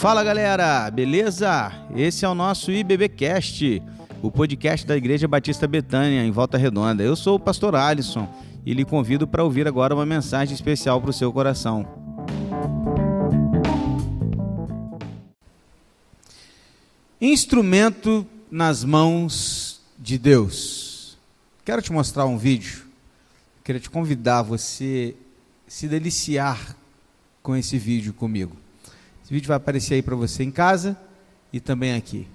Fala galera, beleza? Esse é o nosso IBBcast, o podcast da Igreja Batista Betânia, em Volta Redonda. Eu sou o pastor Alisson e lhe convido para ouvir agora uma mensagem especial para o seu coração. Instrumento nas mãos de Deus. Quero te mostrar um vídeo. Queria te convidar você se deliciar com esse vídeo comigo. Esse vídeo vai aparecer aí para você em casa e também aqui.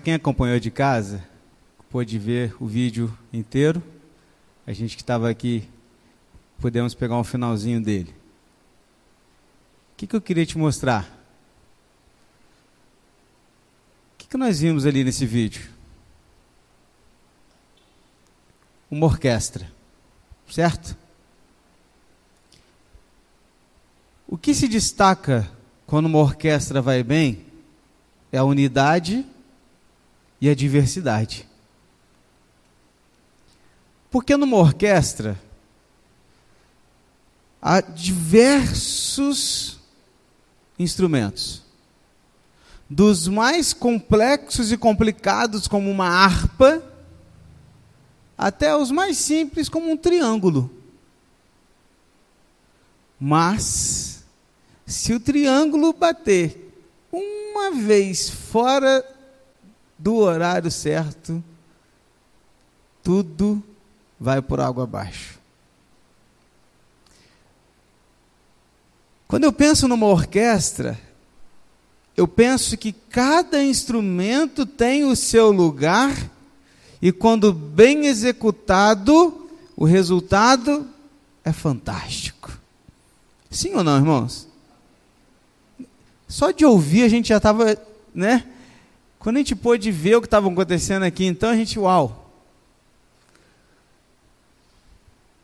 Quem acompanhou de casa, pôde ver o vídeo inteiro. A gente que estava aqui, podemos pegar um finalzinho dele. O que, que eu queria te mostrar? O que, que nós vimos ali nesse vídeo? Uma orquestra, certo? O que se destaca quando uma orquestra vai bem é a unidade e a diversidade. Porque numa orquestra há diversos instrumentos. Dos mais complexos e complicados, como uma harpa, até os mais simples, como um triângulo. Mas, se o triângulo bater uma vez fora do horário certo, tudo vai por água abaixo. Quando eu penso numa orquestra, eu penso que cada instrumento tem o seu lugar e quando bem executado, o resultado é fantástico. Sim ou não, irmãos? Só de ouvir a gente já estava, né? Quando a gente pôde ver o que estava acontecendo aqui, então a gente, uau.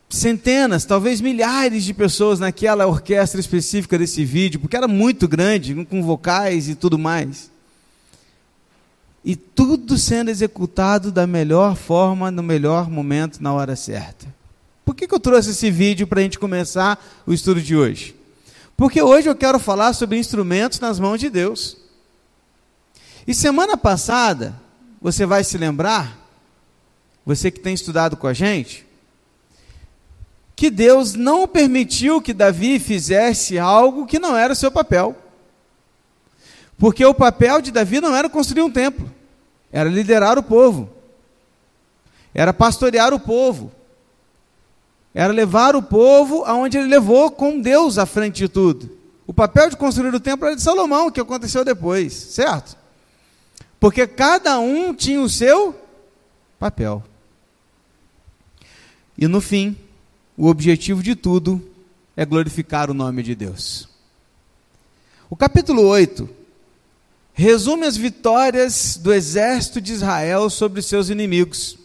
Centenas, talvez milhares de pessoas naquela orquestra específica desse vídeo, porque era muito grande, com vocais e tudo mais. E tudo sendo executado da melhor forma, no melhor momento, na hora certa. Por que, que eu trouxe esse vídeo para a gente começar o estudo de hoje? Porque hoje eu quero falar sobre instrumentos nas mãos de Deus. E semana passada, você vai se lembrar, você que tem estudado com a gente, que Deus não permitiu que Davi fizesse algo que não era o seu papel. Porque o papel de Davi não era construir um templo, era liderar o povo, era pastorear o povo, era levar o povo aonde ele levou com Deus à frente de tudo. O papel de construir o templo era de Salomão, que aconteceu depois, certo? Porque cada um tinha o seu papel. E no fim, o objetivo de tudo é glorificar o nome de Deus. O capítulo 8 resume as vitórias do exército de Israel sobre seus inimigos.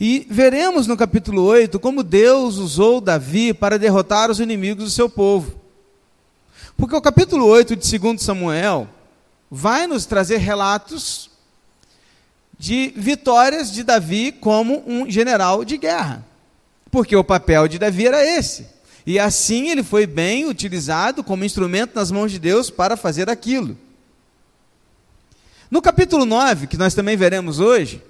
E veremos no capítulo 8 como Deus usou Davi para derrotar os inimigos do seu povo. Porque o capítulo 8 de 2 Samuel vai nos trazer relatos de vitórias de Davi como um general de guerra. Porque o papel de Davi era esse. E assim ele foi bem utilizado como instrumento nas mãos de Deus para fazer aquilo. No capítulo 9, que nós também veremos hoje,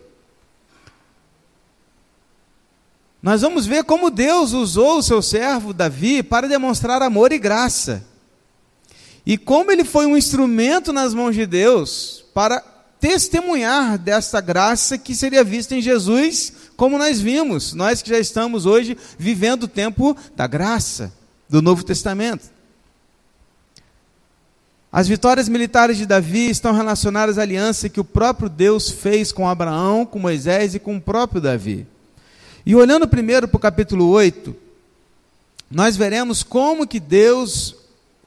nós vamos ver como Deus usou o seu servo Davi para demonstrar amor e graça. E como ele foi um instrumento nas mãos de Deus para testemunhar dessa graça que seria vista em Jesus, como nós vimos, nós que já estamos hoje vivendo o tempo da graça do Novo Testamento. As vitórias militares de Davi estão relacionadas à aliança que o próprio Deus fez com Abraão, com Moisés e com o próprio Davi. E olhando primeiro para o capítulo 8, nós veremos como que Deus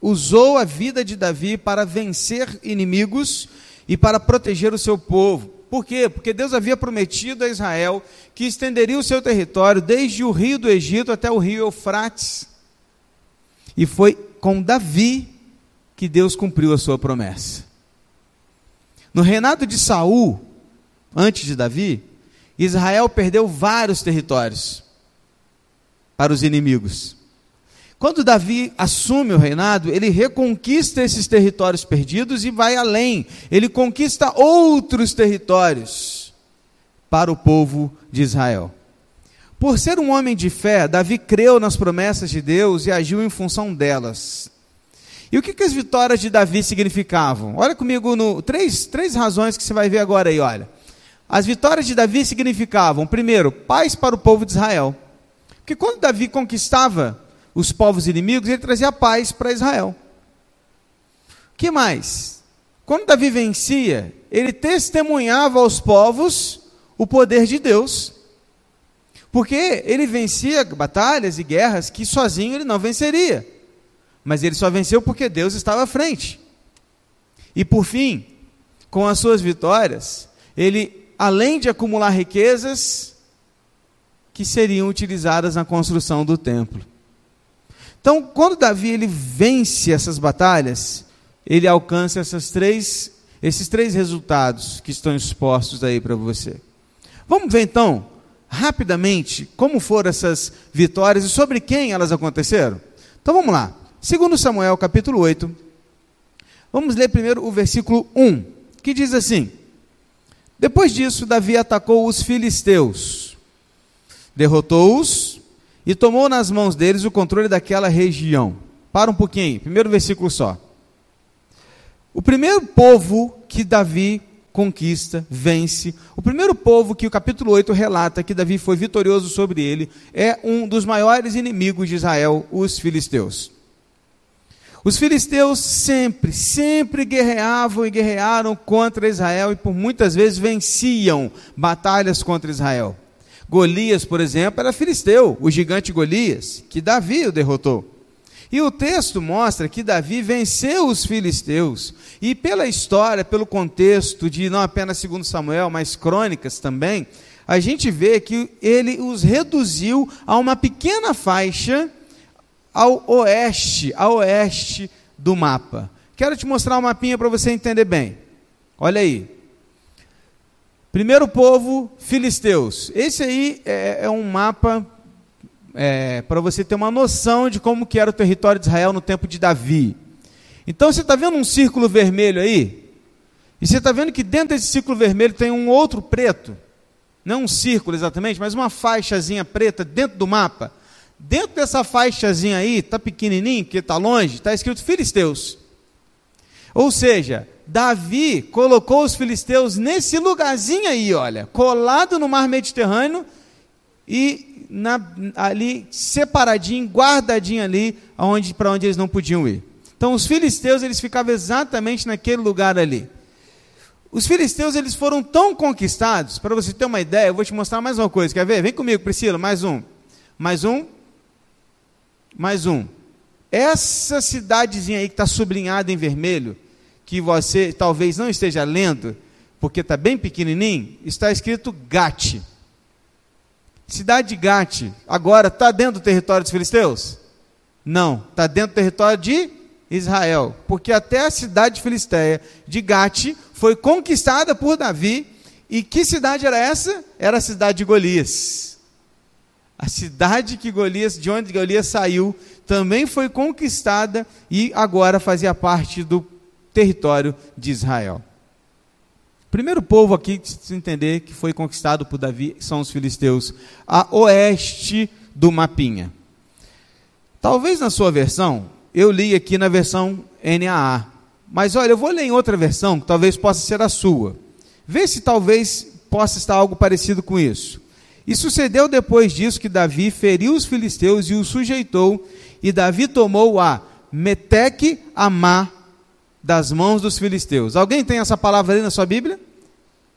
usou a vida de Davi para vencer inimigos e para proteger o seu povo. Por quê? Porque Deus havia prometido a Israel que estenderia o seu território desde o rio do Egito até o rio Eufrates. E foi com Davi que Deus cumpriu a sua promessa. No reinado de Saul, antes de Davi, Israel perdeu vários territórios para os inimigos. Quando Davi assume o reinado, ele reconquista esses territórios perdidos e vai além. Ele conquista outros territórios para o povo de Israel. Por ser um homem de fé, Davi creu nas promessas de Deus e agiu em função delas. E o que, que as vitórias de Davi significavam? Olha comigo no três, três razões que você vai ver agora aí, olha. As vitórias de Davi significavam, primeiro, paz para o povo de Israel. Porque quando Davi conquistava os povos inimigos, ele trazia paz para Israel. Que mais? Quando Davi vencia, ele testemunhava aos povos o poder de Deus. Porque ele vencia batalhas e guerras que sozinho ele não venceria. Mas ele só venceu porque Deus estava à frente. E por fim, com as suas vitórias, ele, além de acumular riquezas, que seriam utilizadas na construção do templo. Então, quando Davi ele vence essas batalhas, ele alcança essas três, esses três resultados que estão expostos aí para você. Vamos ver então, rapidamente, como foram essas vitórias e sobre quem elas aconteceram? Então vamos lá. Segundo Samuel, capítulo 8, vamos ler primeiro o versículo 1, que diz assim: Depois disso, Davi atacou os filisteus, derrotou-os e tomou nas mãos deles o controle daquela região. Para um pouquinho primeiro versículo só. O primeiro povo que Davi conquista, vence, o primeiro povo que o capítulo 8 relata que Davi foi vitorioso sobre ele, é um dos maiores inimigos de Israel, os filisteus. Os filisteus sempre, sempre guerreavam e guerrearam contra Israel e por muitas vezes venciam batalhas contra Israel. Golias, por exemplo, era filisteu, o gigante Golias, que Davi o derrotou. E o texto mostra que Davi venceu os filisteus. E pela história, pelo contexto de não apenas segundo Samuel, mas crônicas também, a gente vê que ele os reduziu a uma pequena faixa ao oeste, a oeste do mapa. Quero te mostrar um mapinha para você entender bem. Olha aí. Primeiro povo, filisteus. Esse aí é, é um mapa é, para você ter uma noção de como que era o território de Israel no tempo de Davi. Então você está vendo um círculo vermelho aí? E você está vendo que dentro desse círculo vermelho tem um outro preto. Não um círculo exatamente, mas uma faixazinha preta dentro do mapa. Dentro dessa faixazinha aí, está pequenininho, porque está longe, está escrito Filisteus. Ou seja, Davi colocou os filisteus nesse lugarzinho aí, olha, colado no mar Mediterrâneo e na, ali separadinho, guardadinho ali, aonde, para onde eles não podiam ir. Então os filisteus eles ficavam exatamente naquele lugar ali. Os filisteus eles foram tão conquistados, para você ter uma ideia, eu vou te mostrar mais uma coisa. Quer ver? Vem comigo, Priscila, mais um. Mais um. Mais um. Essa cidadezinha aí que está sublinhada em vermelho, que você talvez não esteja lendo, porque está bem pequenininho, está escrito Gate. Cidade de Gate, agora está dentro do território dos filisteus? Não, está dentro do território de Israel, porque até a cidade de filisteia de Gate foi conquistada por Davi. E que cidade era essa? Era a cidade de Golias. A cidade que Golias, de onde Golias saiu, também foi conquistada e agora fazia parte do território de Israel. Primeiro povo aqui, se entender, que foi conquistado por Davi são os filisteus, a oeste do mapinha. Talvez na sua versão, eu li aqui na versão NAA. Mas olha, eu vou ler em outra versão, que talvez possa ser a sua. Vê se talvez possa estar algo parecido com isso. E sucedeu depois disso que Davi feriu os filisteus e os sujeitou, e Davi tomou a Meteque Amá das mãos dos filisteus. Alguém tem essa palavra ali na sua Bíblia?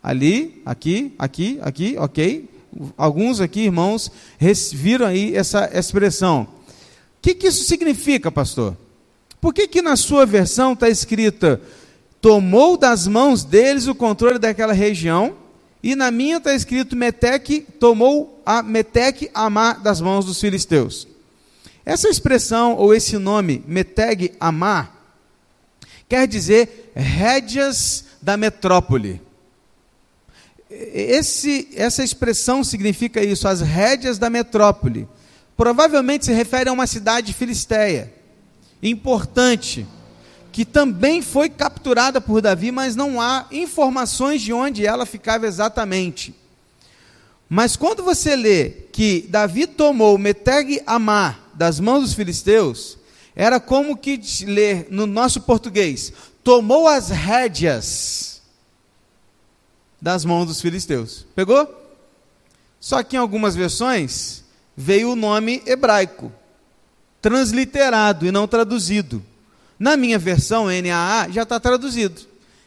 Ali, aqui, aqui, aqui, ok. Alguns aqui, irmãos, viram aí essa expressão. O que, que isso significa, pastor? Por que, que na sua versão está escrita tomou das mãos deles o controle daquela região, e na minha está escrito Meteque tomou a Meteque Amá das mãos dos filisteus. Essa expressão ou esse nome Meteg Amá quer dizer rédeas da metrópole. Esse, essa expressão significa isso, as rédeas da metrópole. Provavelmente se refere a uma cidade filisteia, importante, que também foi capturada por Davi, mas não há informações de onde ela ficava exatamente. Mas quando você lê que Davi tomou Meteg Amar das mãos dos filisteus, era como que ler no nosso português: tomou as rédeas das mãos dos filisteus. Pegou? Só que em algumas versões veio o nome hebraico, transliterado e não traduzido. Na minha versão NAA já está traduzido.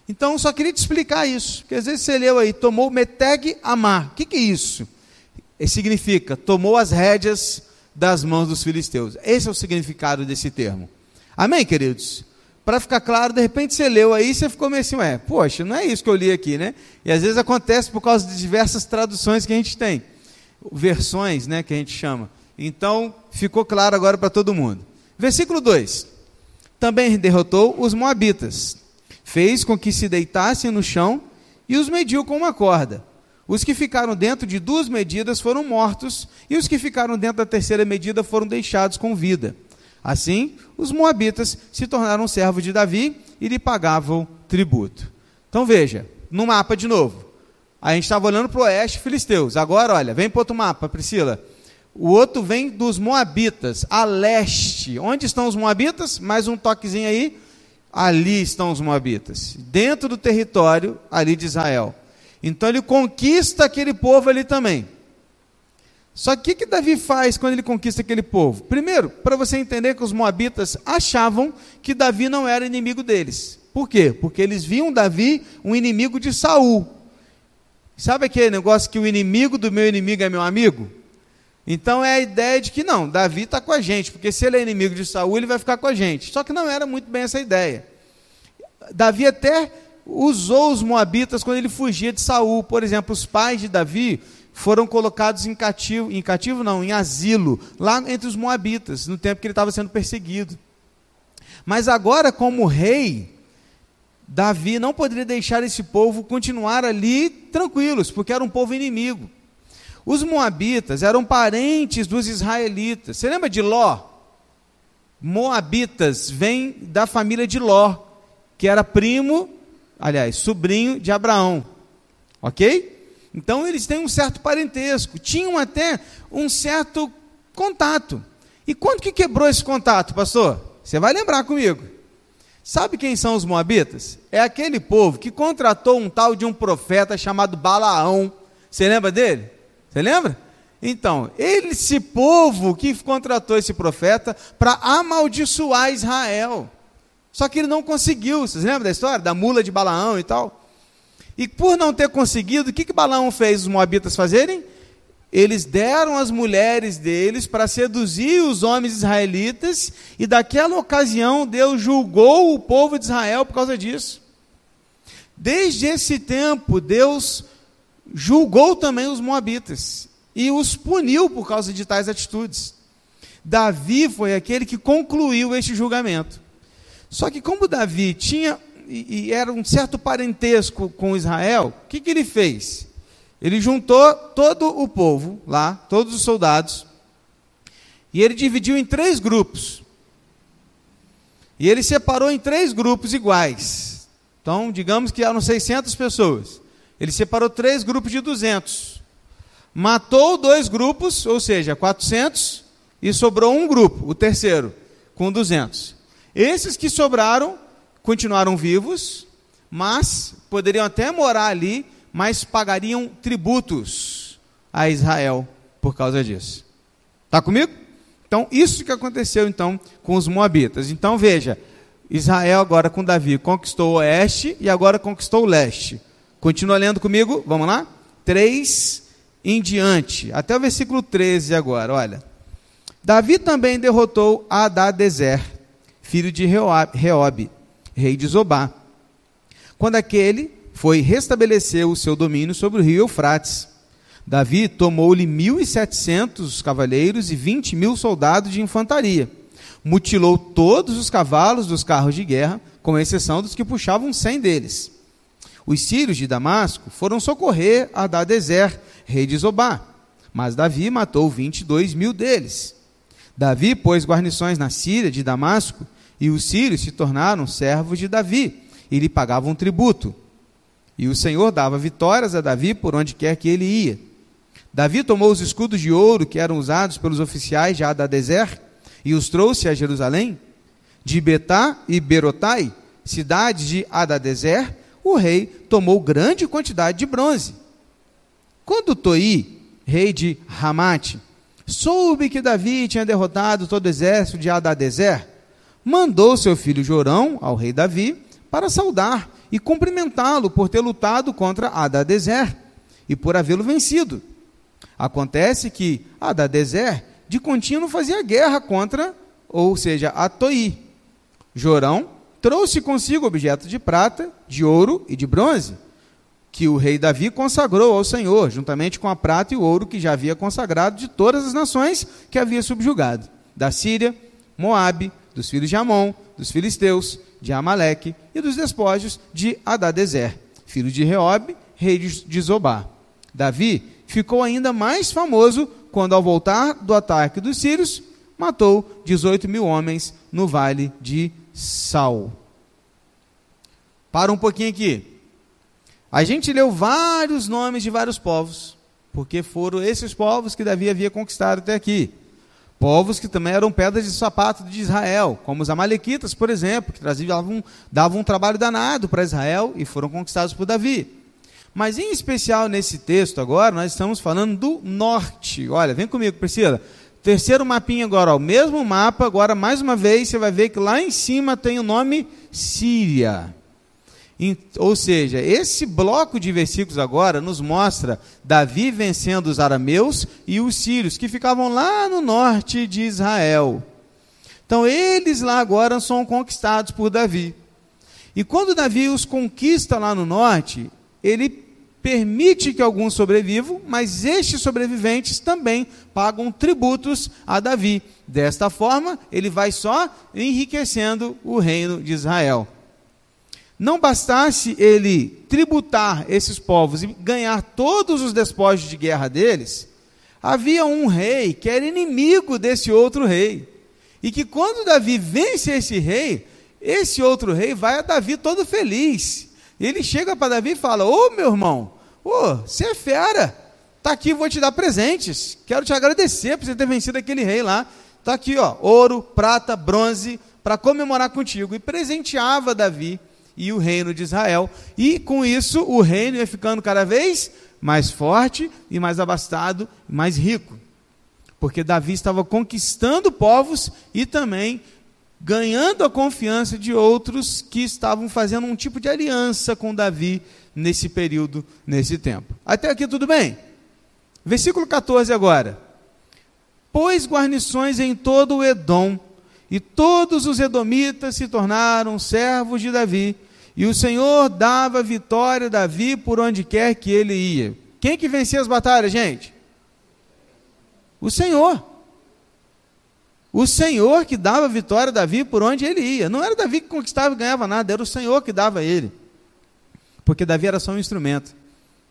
Então, só queria te explicar isso, porque às vezes você leu aí, tomou meteg amar. O que, que é isso? Significa, tomou as rédeas das mãos dos filisteus. Esse é o significado desse termo. Amém, queridos? Para ficar claro, de repente você leu aí e você ficou meio assim, ué, poxa, não é isso que eu li aqui, né? E às vezes acontece por causa de diversas traduções que a gente tem, versões, né, que a gente chama. Então, ficou claro agora para todo mundo. Versículo 2: Também derrotou os Moabitas, fez com que se deitassem no chão e os mediu com uma corda. Os que ficaram dentro de duas medidas foram mortos, e os que ficaram dentro da terceira medida foram deixados com vida. Assim, os moabitas se tornaram servos de Davi e lhe pagavam tributo. Então veja, no mapa de novo. A gente estava olhando para o oeste, filisteus. Agora, olha, vem para outro mapa, Priscila. O outro vem dos moabitas, a leste. Onde estão os moabitas? Mais um toquezinho aí. Ali estão os moabitas, dentro do território ali de Israel. Então ele conquista aquele povo ali também. Só que o que, Davi faz quando ele conquista aquele povo? Primeiro, para você entender que os moabitas achavam que Davi não era inimigo deles. Por quê? Porque eles viam Davi um inimigo de Saul. Sabe aquele negócio que o inimigo do meu inimigo é meu amigo? Então é a ideia de que não, Davi está com a gente, porque se ele é inimigo de Saul, ele vai ficar com a gente. Só que não era muito bem essa ideia. Davi até usou os moabitas quando ele fugia de Saul. Por exemplo, os pais de Davi foram colocados em cativo, em cativo não, em asilo, lá entre os moabitas, no tempo que ele estava sendo perseguido. Mas agora, como rei, Davi não poderia deixar esse povo continuar ali tranquilos, porque era um povo inimigo. Os moabitas eram parentes dos israelitas. Você lembra de Ló? Moabitas vem da família de Ló, que era primo aliás, sobrinho de Abraão. Ok? Então eles têm um certo parentesco, tinham até um certo contato. E quando que quebrou esse contato, pastor? Você vai lembrar comigo. Sabe quem são os moabitas? É aquele povo que contratou um tal de um profeta chamado Balaão. Você lembra dele? Você lembra? Então, esse povo que contratou esse profeta para amaldiçoar Israel. Só que ele não conseguiu. Vocês lembram da história? Da mula de Balaão e tal? E por não ter conseguido, o que, que Balaão fez os moabitas fazerem? Eles deram as mulheres deles para seduzir os homens israelitas, e daquela ocasião Deus julgou o povo de Israel por causa disso. Desde esse tempo, Deus julgou também os moabitas e os puniu por causa de tais atitudes. Davi foi aquele que concluiu este julgamento. Só que como Davi tinha e, e era um certo parentesco com Israel, o que, que ele fez? Ele juntou todo o povo lá, todos os soldados, e ele dividiu em três grupos. E ele separou em três grupos iguais. Então, digamos que eram 600 pessoas. Ele separou três grupos de 200. Matou dois grupos, ou seja, 400, e sobrou um grupo, o terceiro, com 200. Esses que sobraram continuaram vivos, mas poderiam até morar ali, mas pagariam tributos a Israel por causa disso. Está comigo? Então, isso que aconteceu então com os moabitas. Então, veja, Israel agora com Davi conquistou o oeste e agora conquistou o leste. Continua lendo comigo, vamos lá? 3 em diante, até o versículo 13 agora, olha. Davi também derrotou Adadezer, filho de Reob, rei de Zobá. Quando aquele foi restabelecer o seu domínio sobre o rio Eufrates. Davi tomou-lhe mil e setecentos cavaleiros e vinte mil soldados de infantaria. Mutilou todos os cavalos dos carros de guerra, com exceção dos que puxavam cem deles. Os sírios de Damasco foram socorrer a Dadezer, rei de Zobá, mas Davi matou vinte e dois mil deles. Davi pôs guarnições na Síria de Damasco e os sírios se tornaram servos de Davi e lhe pagavam tributo. E o Senhor dava vitórias a Davi por onde quer que ele ia. Davi tomou os escudos de ouro que eram usados pelos oficiais de Adadezer e os trouxe a Jerusalém. De Betá e Berotai, cidades de Adadezer, o rei tomou grande quantidade de bronze. Quando Toi, rei de Ramate, soube que Davi tinha derrotado todo o exército de Adadezer, mandou seu filho Jorão ao rei Davi para saudar e cumprimentá-lo por ter lutado contra Adadezer e por havê-lo vencido. Acontece que Adadezer de contínuo fazia guerra contra, ou seja, a Toi. Jorão trouxe consigo objetos de prata, de ouro e de bronze, que o rei Davi consagrou ao Senhor, juntamente com a prata e o ouro que já havia consagrado de todas as nações que havia subjugado, da Síria, Moabe, dos filhos de Amon, dos filisteus, de Amaleque e dos despojos de Adadezer, filho de Reob, rei de Zobá. Davi ficou ainda mais famoso quando, ao voltar do ataque dos sírios, matou 18 mil homens no vale de Sal. Para um pouquinho aqui. A gente leu vários nomes de vários povos, porque foram esses povos que Davi havia conquistado até aqui. Povos que também eram pedras de sapato de Israel, como os Amalequitas, por exemplo, que traziam, davam, um trabalho danado para Israel e foram conquistados por Davi. Mas em especial nesse texto agora, nós estamos falando do norte. Olha, vem comigo, Priscila. Terceiro mapinha agora, o mesmo mapa, agora mais uma vez você vai ver que lá em cima tem o nome Síria. Ou seja, esse bloco de versículos agora nos mostra Davi vencendo os arameus e os sírios, que ficavam lá no norte de Israel. Então, eles lá agora são conquistados por Davi. E quando Davi os conquista lá no norte, ele permite que alguns sobrevivam, mas estes sobreviventes também pagam tributos a Davi. Desta forma, ele vai só enriquecendo o reino de Israel. Não bastasse ele tributar esses povos e ganhar todos os despojos de guerra deles, havia um rei que era inimigo desse outro rei. E que quando Davi vence esse rei, esse outro rei vai a Davi todo feliz. Ele chega para Davi e fala: Ô meu irmão, ô, você é fera, tá aqui, vou te dar presentes. Quero te agradecer por você ter vencido aquele rei lá. Tá aqui, ó, ouro, prata, bronze, para comemorar contigo. E presenteava Davi e o reino de Israel. E com isso, o reino ia ficando cada vez mais forte e mais abastado, mais rico. Porque Davi estava conquistando povos e também ganhando a confiança de outros que estavam fazendo um tipo de aliança com Davi nesse período, nesse tempo. Até aqui tudo bem? Versículo 14 agora. Pôs guarnições em todo o Edom, e todos os edomitas se tornaram servos de Davi, e o Senhor dava vitória a Davi por onde quer que ele ia. Quem que vencia as batalhas, gente? O Senhor. O Senhor que dava vitória a Davi por onde ele ia. Não era Davi que conquistava e ganhava nada, era o Senhor que dava a ele. Porque Davi era só um instrumento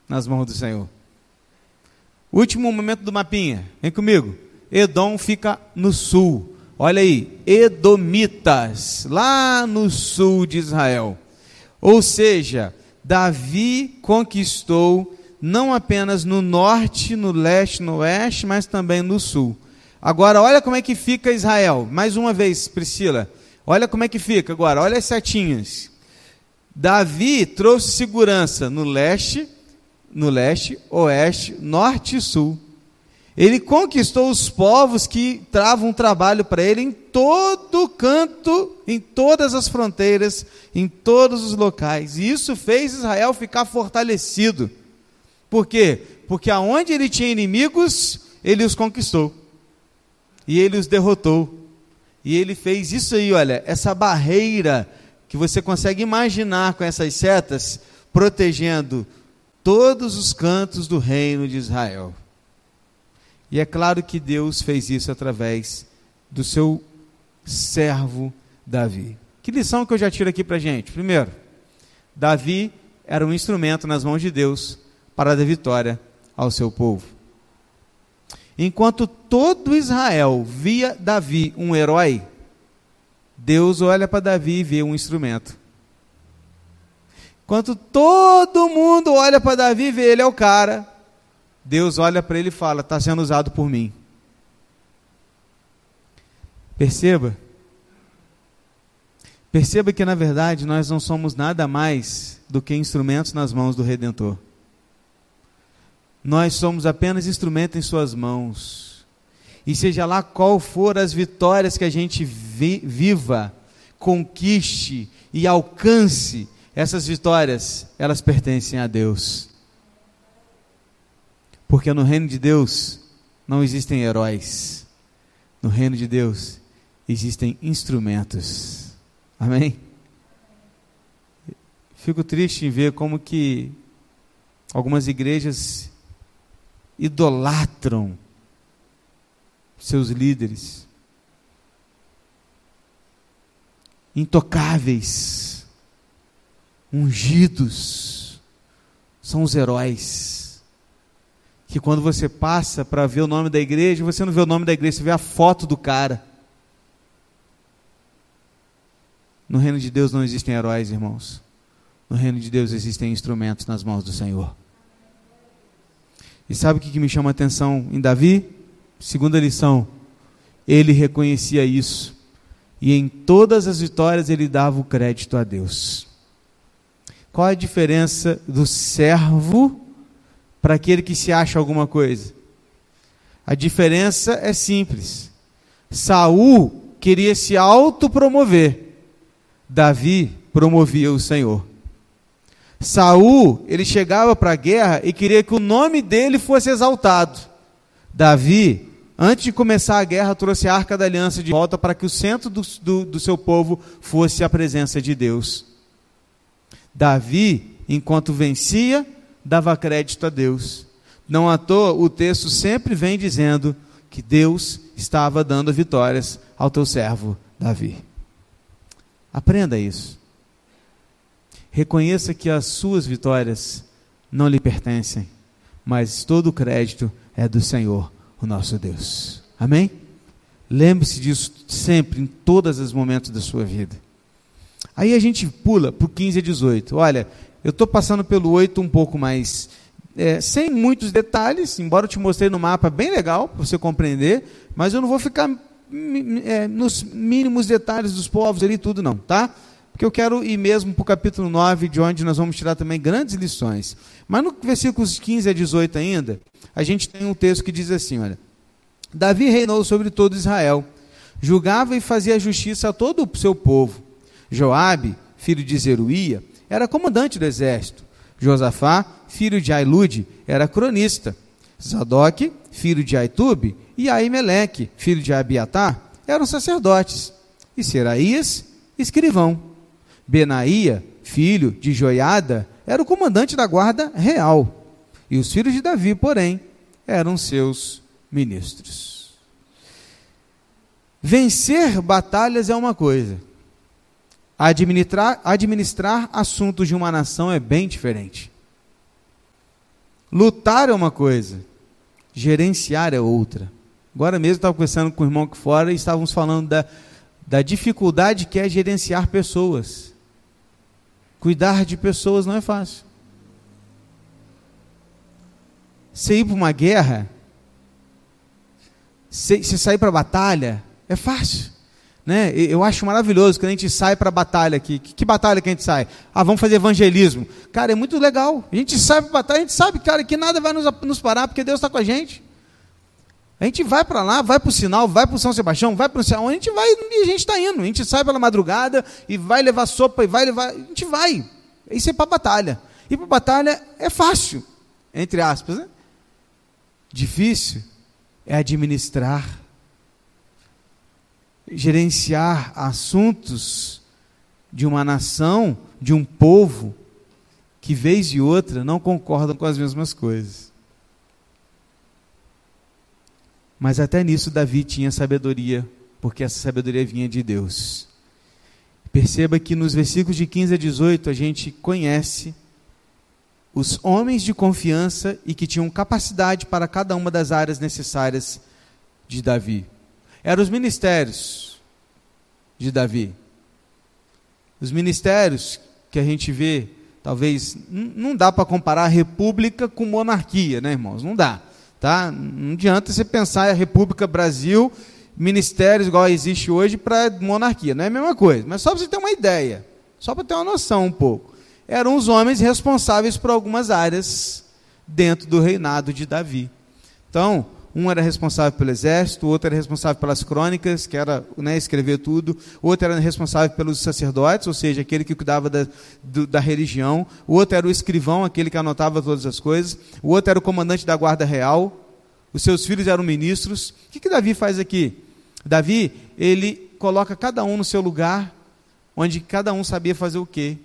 nas mãos do Senhor. Último momento do mapinha. Vem comigo. Edom fica no sul. Olha aí, Edomitas, lá no sul de Israel. Ou seja, Davi conquistou não apenas no norte, no leste, no oeste, mas também no sul. Agora, olha como é que fica Israel. Mais uma vez, Priscila. Olha como é que fica agora. Olha as setinhas. Davi trouxe segurança no leste, no leste, oeste, norte e sul. Ele conquistou os povos que travam trabalho para ele em todo canto, em todas as fronteiras, em todos os locais. E isso fez Israel ficar fortalecido. Por quê? Porque aonde ele tinha inimigos, ele os conquistou. E ele os derrotou. E ele fez isso aí, olha, essa barreira que você consegue imaginar com essas setas, protegendo todos os cantos do reino de Israel. E é claro que Deus fez isso através do seu servo Davi. Que lição que eu já tiro aqui para gente? Primeiro, Davi era um instrumento nas mãos de Deus para dar vitória ao seu povo. Enquanto todo Israel via Davi um herói, Deus olha para Davi e vê um instrumento. Enquanto todo mundo olha para Davi e vê ele é o cara, Deus olha para ele e fala: está sendo usado por mim. Perceba. Perceba que, na verdade, nós não somos nada mais do que instrumentos nas mãos do Redentor. Nós somos apenas instrumento em Suas mãos. E seja lá qual for as vitórias que a gente vi, viva, conquiste e alcance, essas vitórias, elas pertencem a Deus. Porque no reino de Deus não existem heróis. No reino de Deus existem instrumentos. Amém? Fico triste em ver como que algumas igrejas idolatram seus líderes. Intocáveis, ungidos, são os heróis. Que quando você passa para ver o nome da igreja, você não vê o nome da igreja, você vê a foto do cara. No reino de Deus não existem heróis, irmãos. No reino de Deus existem instrumentos nas mãos do Senhor. E sabe o que me chama a atenção em Davi? Segunda lição, ele reconhecia isso. E em todas as vitórias ele dava o crédito a Deus. Qual a diferença do servo para aquele que se acha alguma coisa? A diferença é simples. Saul queria se autopromover. Davi promovia o Senhor. Saul, ele chegava para a guerra e queria que o nome dele fosse exaltado. Davi, antes de começar a guerra, trouxe a arca da aliança de volta para que o centro do, do, do seu povo fosse a presença de Deus. Davi, enquanto vencia, dava crédito a Deus. Não à toa, o texto sempre vem dizendo que Deus estava dando vitórias ao teu servo Davi. Aprenda isso. Reconheça que as suas vitórias não lhe pertencem, mas todo o crédito é do Senhor, o nosso Deus. Amém? Lembre-se disso sempre, em todos os momentos da sua vida. Aí a gente pula para o 15 a 18. Olha, eu estou passando pelo 8 um pouco mais, é, sem muitos detalhes, embora eu te mostrei no mapa bem legal para você compreender, mas eu não vou ficar é, nos mínimos detalhes dos povos ali tudo não, tá? Porque eu quero ir mesmo para o capítulo 9, de onde nós vamos tirar também grandes lições. Mas no versículos 15 a 18 ainda, a gente tem um texto que diz assim, olha: Davi reinou sobre todo Israel, julgava e fazia justiça a todo o seu povo. Joabe, filho de Zeruía, era comandante do exército. Josafá, filho de Ailude, era cronista. Zadok, filho de Aitube, e Aimeleque, filho de Abiatar, eram sacerdotes. E Seraías, escrivão. Benaía, filho de Joiada, era o comandante da guarda real. E os filhos de Davi, porém, eram seus ministros. Vencer batalhas é uma coisa. Administrar, administrar assuntos de uma nação é bem diferente. Lutar é uma coisa, gerenciar é outra. Agora mesmo estava conversando com o irmão aqui fora e estávamos falando da, da dificuldade que é gerenciar pessoas. Cuidar de pessoas não é fácil. Você ir para uma guerra, você sair para a batalha, é fácil. Né? Eu acho maravilhoso quando a gente sai para a batalha aqui. Que, que, batalha que a gente sai? Ah, vamos fazer evangelismo. Cara, é muito legal. A gente sai para a batalha, a gente sabe, cara, que nada vai nos, nos parar, porque Deus está com a gente. A gente vai para lá, vai para o sinal, vai para o São Sebastião, vai para o céu, a gente vai e a gente está indo. A gente sai pela madrugada e vai levar sopa e vai levar. A gente vai. Isso é para batalha. E para batalha é fácil, entre aspas. Né? Difícil é administrar gerenciar assuntos de uma nação, de um povo, que vez e outra não concordam com as mesmas coisas. Mas até nisso Davi tinha sabedoria, porque essa sabedoria vinha de Deus. Perceba que nos versículos de 15 a 18 a gente conhece os homens de confiança e que tinham capacidade para cada uma das áreas necessárias de Davi eram os ministérios de Davi. Os ministérios que a gente vê, talvez, não dá para comparar a república com monarquia, né, irmãos? Não dá. Tá? Não adianta você pensar a República Brasil, ministérios igual existe hoje para monarquia. Não é a mesma coisa. Mas só para você ter uma ideia, só para ter uma noção um pouco. Eram os homens responsáveis por algumas áreas dentro do reinado de Davi. Então, Um era responsável pelo exército, outro era responsável pelas crônicas, que era né, escrever tudo, outro era responsável pelos sacerdotes, ou seja, aquele que cuidava da, do, da religião, o outro era o escrivão, aquele que anotava todas as coisas, o outro era o comandante da guarda real, os seus filhos eram ministros. O que, que Davi faz aqui? Davi, ele coloca cada um no seu lugar, onde cada um sabia fazer o quê.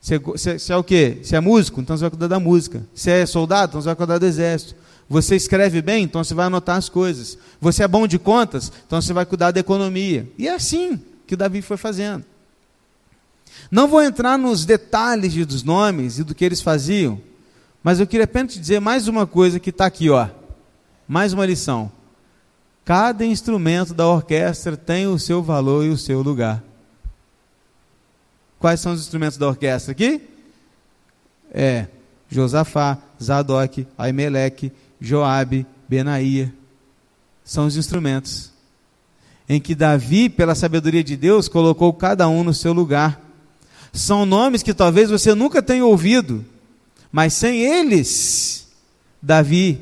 Se é, o quê? Se é músico, então você vai cuidar da música. Se é soldado, então você vai cuidar do exército. Você escreve bem, então você vai anotar as coisas. Você é bom de contas, então você vai cuidar da economia. E é assim que Davi foi fazendo. Não vou entrar nos detalhes dos nomes e do que eles faziam, mas eu queria apenas te dizer mais uma coisa que está aqui, ó. Mais uma lição. Cada instrumento da orquestra tem o seu valor e o seu lugar. Quais são os instrumentos da orquestra aqui? É Josafá, Zadok, Aimeleque, Joabe, Benaía. São os instrumentos em que Davi, pela sabedoria de Deus, colocou cada um no seu lugar. São nomes que talvez você nunca tenha ouvido, mas sem eles, Davi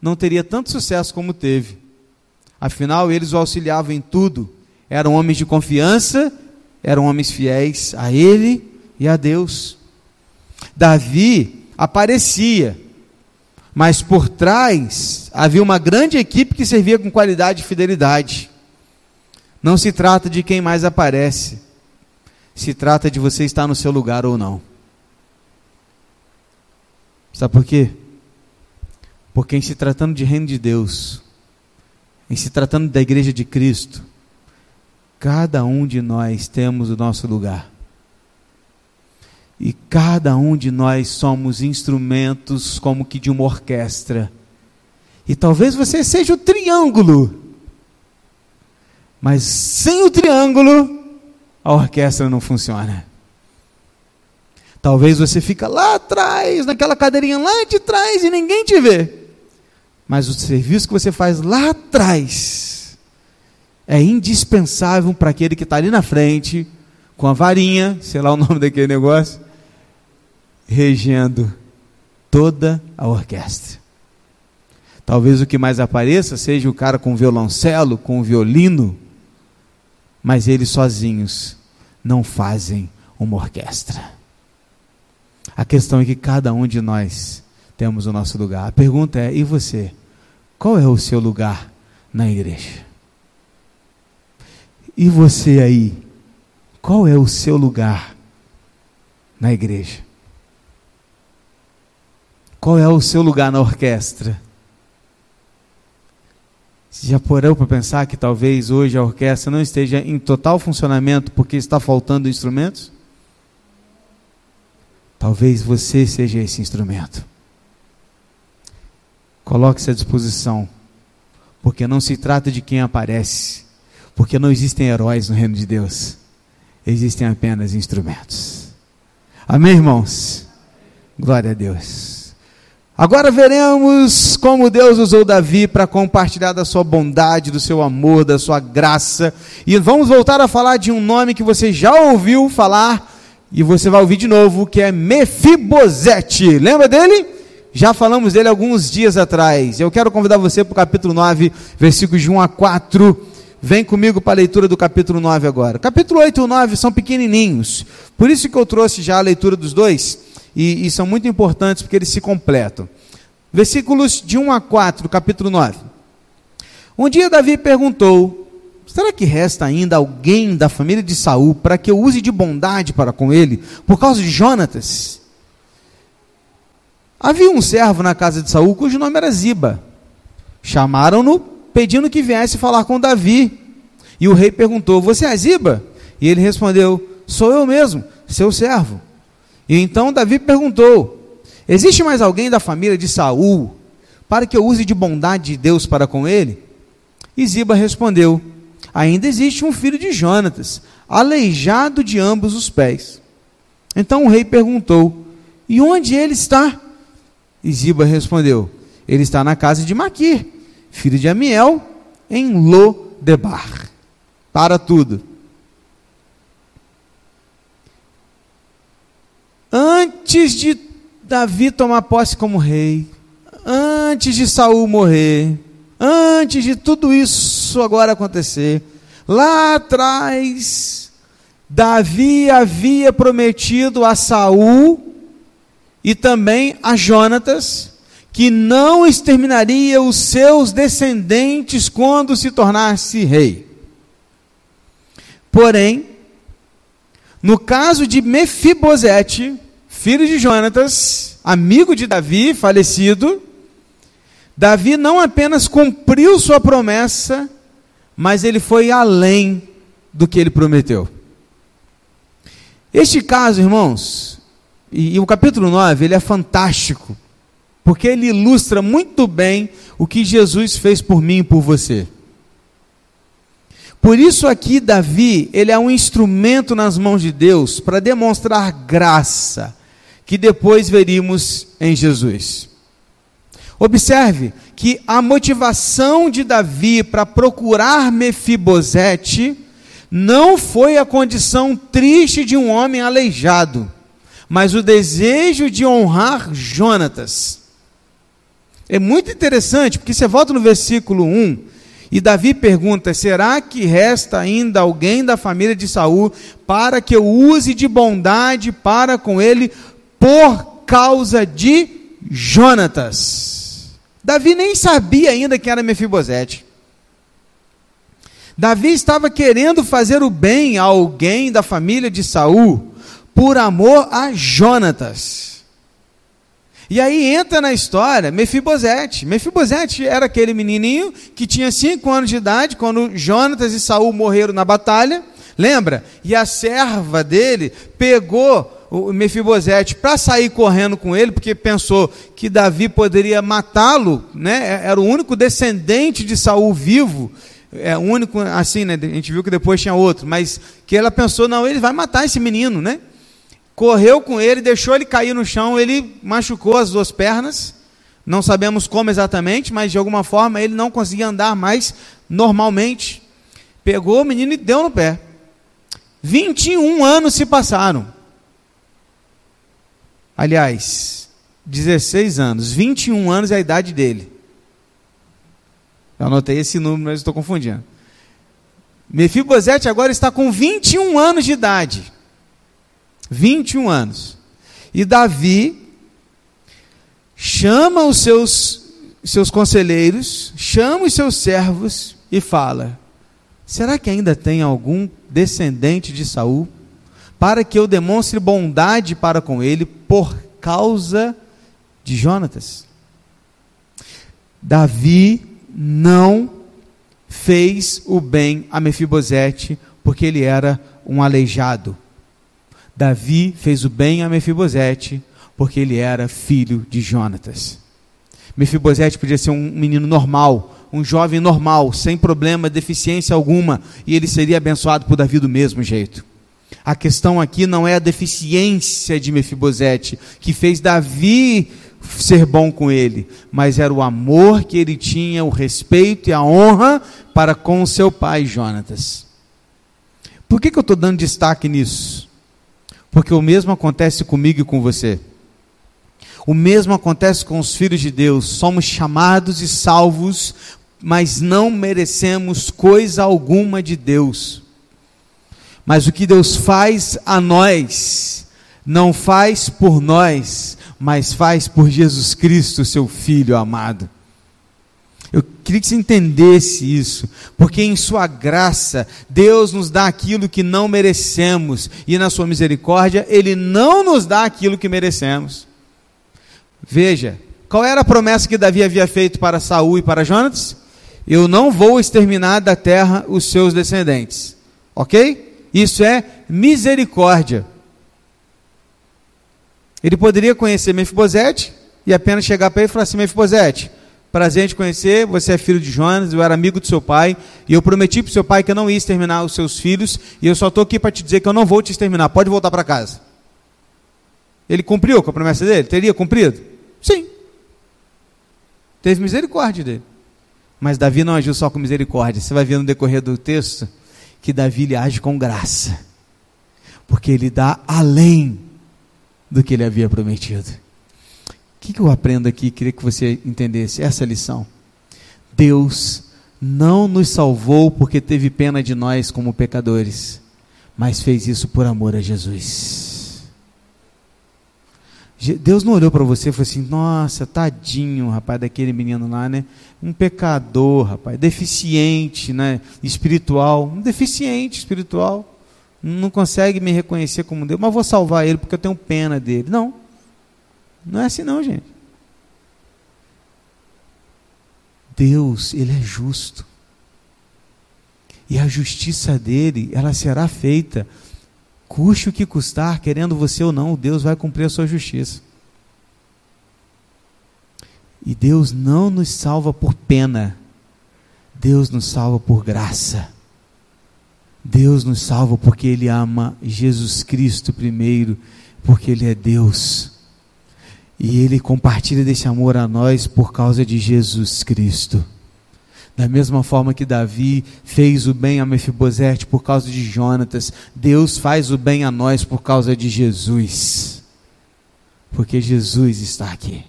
não teria tanto sucesso como teve. Afinal, eles o auxiliavam em tudo. Eram homens de confiança, eram homens fiéis a ele e a Deus. Davi aparecia, mas por trás havia uma grande equipe que servia com qualidade e fidelidade. Não se trata de quem mais aparece, se trata de você estar no seu lugar ou não. Sabe por quê? Porque em se tratando de reino de Deus, em se tratando da igreja de Cristo, cada um de nós temos o nosso lugar. E cada um de nós somos instrumentos como que de uma orquestra. E talvez você seja o triângulo. Mas sem o triângulo, a orquestra não funciona. Talvez você fica lá atrás, naquela cadeirinha lá de trás e ninguém te vê. Mas o serviço que você faz lá atrás é indispensável para aquele que está ali na frente, com a varinha, sei lá o nome daquele negócio, regendo toda a orquestra. Talvez o que mais apareça seja o cara com violoncelo, com violino, mas eles sozinhos não fazem uma orquestra. A questão é que cada um de nós temos o nosso lugar. A pergunta é: e você? Qual é o seu lugar na igreja? E você aí? Qual é o seu lugar na igreja? Qual é o seu lugar na orquestra? Já parou para pensar que talvez hoje a orquestra não esteja em total funcionamento porque está faltando instrumentos? Talvez você seja esse instrumento. Coloque-se à disposição, porque não se trata de quem aparece, porque não existem heróis no reino de Deus, existem apenas instrumentos. Amém, irmãos? Glória a Deus. Agora veremos como Deus usou Davi para compartilhar da sua bondade, do seu amor, da sua graça. E vamos voltar a falar de um nome que você já ouviu falar e você vai ouvir de novo, que é Mefibosete. Lembra dele? Já falamos dele alguns dias atrás. Eu quero convidar você para o capítulo 9, versículos de 1 a 4. Vem comigo para a leitura do capítulo 9 agora. Capítulo 8 e 9 são pequenininhos. Por isso que eu trouxe já a leitura dos dois e, e são muito importantes porque eles se completam. Versículos de 1 a 4, capítulo 9. Um dia Davi perguntou: Será que resta ainda alguém da família de Saul para que eu use de bondade para com ele, por causa de Jonatas? Havia um servo na casa de Saul cujo nome era Ziba. Chamaram-no pedindo que viesse falar com Davi. E o rei perguntou: Você é Ziba? E ele respondeu: Sou eu mesmo, seu servo. E então Davi perguntou: Existe mais alguém da família de Saul para que eu use de bondade de Deus para com ele? E Ziba respondeu: Ainda existe um filho de Jonatas, aleijado de ambos os pés. Então o rei perguntou: E onde ele está? E Ziba respondeu: Ele está na casa de Maquir, filho de Amiel, em Lodebar. Para tudo. Antes de Davi tomar posse como rei, antes de Saul morrer, antes de tudo isso agora acontecer, lá atrás, Davi havia prometido a Saul e também a Jonatas que não exterminaria os seus descendentes quando se tornasse rei. Porém, no caso de Mefibosete, filho de Jonatas, amigo de Davi, falecido, Davi não apenas cumpriu sua promessa, mas ele foi além do que ele prometeu. Este caso, irmãos, e, e o capítulo 9, ele é fantástico, porque ele ilustra muito bem o que Jesus fez por mim e por você. Por isso aqui Davi, ele é um instrumento nas mãos de Deus para demonstrar graça, que depois veríamos em Jesus. Observe que a motivação de Davi para procurar Mefibosete não foi a condição triste de um homem aleijado, mas o desejo de honrar Jonatas. É muito interessante, porque você volta no versículo 1 e Davi pergunta: será que resta ainda alguém da família de Saul para que eu use de bondade para com ele por causa de Jonatas? Davi nem sabia ainda que era Mefibosete. Davi estava querendo fazer o bem a alguém da família de Saul por amor a Jonatas. E aí entra na história Mefibosete. Mefibosete era aquele menininho que tinha cinco anos de idade quando Jonatas e Saul morreram na batalha. Lembra? E a serva dele pegou o Mefibosete para sair correndo com ele, porque pensou que Davi poderia matá-lo, né? Era o único descendente de Saul vivo. É único assim, né? A gente viu que depois tinha outro, mas que ela pensou, não, ele vai matar esse menino, né? Correu com ele, deixou ele cair no chão, ele machucou as duas pernas. Não sabemos como exatamente, mas de alguma forma ele não conseguia andar mais normalmente. Pegou o menino e deu no pé. 21 anos se passaram. Aliás, 16 anos. 21 anos é a idade dele. Eu anotei esse número, mas estou confundindo. Mefibosete agora está com 21 anos de idade. 21 anos. E Davi chama os seus, seus conselheiros, chama os seus servos e fala: Será que ainda tem algum descendente de Saul para que eu demonstre bondade para com ele por causa de Jonatas? Davi não fez o bem a Mefibosete porque ele era um aleijado. Davi fez o bem a Mefibosete, porque ele era filho de Jonatas. Mefibosete podia ser um menino normal, um jovem normal, sem problema, deficiência alguma, e ele seria abençoado por Davi do mesmo jeito. A questão aqui não é a deficiência de Mefibosete, que fez Davi ser bom com ele, mas era o amor que ele tinha, o respeito e a honra para com seu pai Jonatas. Por que, que eu estou dando destaque nisso? Porque o mesmo acontece comigo e com você. O mesmo acontece com os filhos de Deus. Somos chamados e salvos, mas não merecemos coisa alguma de Deus. Mas o que Deus faz a nós, não faz por nós, mas faz por Jesus Cristo, seu Filho amado. Eu queria que você entendesse isso, porque em Sua graça, Deus nos dá aquilo que não merecemos, e na Sua misericórdia, Ele não nos dá aquilo que merecemos. Veja, qual era a promessa que Davi havia feito para Saul e para Jonatas? Eu não vou exterminar da terra os seus descendentes. Ok? Isso é misericórdia. Ele poderia conhecer Mefibosete e apenas chegar para ele e falar assim: Mefibosete, Prazer em te conhecer, você é filho de Jonas, eu era amigo do seu pai, e eu prometi para o seu pai que eu não ia exterminar os seus filhos, e eu só estou aqui para te dizer que eu não vou te exterminar, pode voltar para casa. Ele cumpriu com a promessa dele? Teria cumprido? Sim. Teve misericórdia dele. Mas Davi não agiu só com misericórdia. Você vai ver no decorrer do texto que Davi age com graça. Porque ele dá além do que ele havia prometido. Que, que eu aprendo aqui? Queria que você entendesse essa lição. Deus não nos salvou porque teve pena de nós como pecadores, mas fez isso por amor a Jesus. Deus não olhou para você e falou assim: nossa, tadinho, rapaz, daquele menino lá, né? Um pecador, rapaz, deficiente, né? Espiritual, um deficiente espiritual, não consegue me reconhecer como Deus, mas vou salvar ele porque eu tenho pena dele. Não, não é assim, não, gente. Deus, Ele é justo. E a justiça dele, ela será feita Custe o que custar, querendo você ou não, Deus vai cumprir a sua justiça. E Deus não nos salva por pena, Deus nos salva por graça. Deus nos salva porque Ele ama Jesus Cristo primeiro, porque Ele é Deus. E Ele compartilha desse amor a nós por causa de Jesus Cristo. Da mesma forma que Davi fez o bem a Mefibosete por causa de Jonatas, Deus faz o bem a nós por causa de Jesus. Porque Jesus está aqui.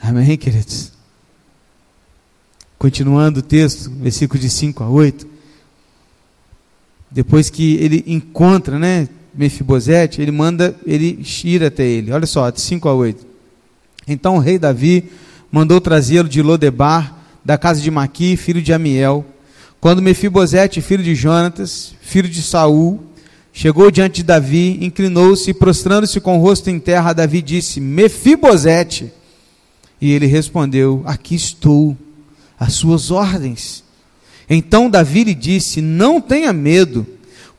Amém, queridos? Continuando o texto, versículo de 5 a 8. Depois que ele encontra, né, Mefibosete, ele manda ele ir até ele. Olha só, de 5 a 8. Então o rei Davi mandou trazê-lo de Lodebar da casa de Maqui, filho de Amiel, quando Mefibosete, filho de Jonatas, filho de Saul, chegou diante de Davi, inclinou-se e prostrando-se com o rosto em terra, Davi disse: Mefibosete. E ele respondeu: Aqui estou, às suas ordens. Então Davi lhe disse: Não tenha medo,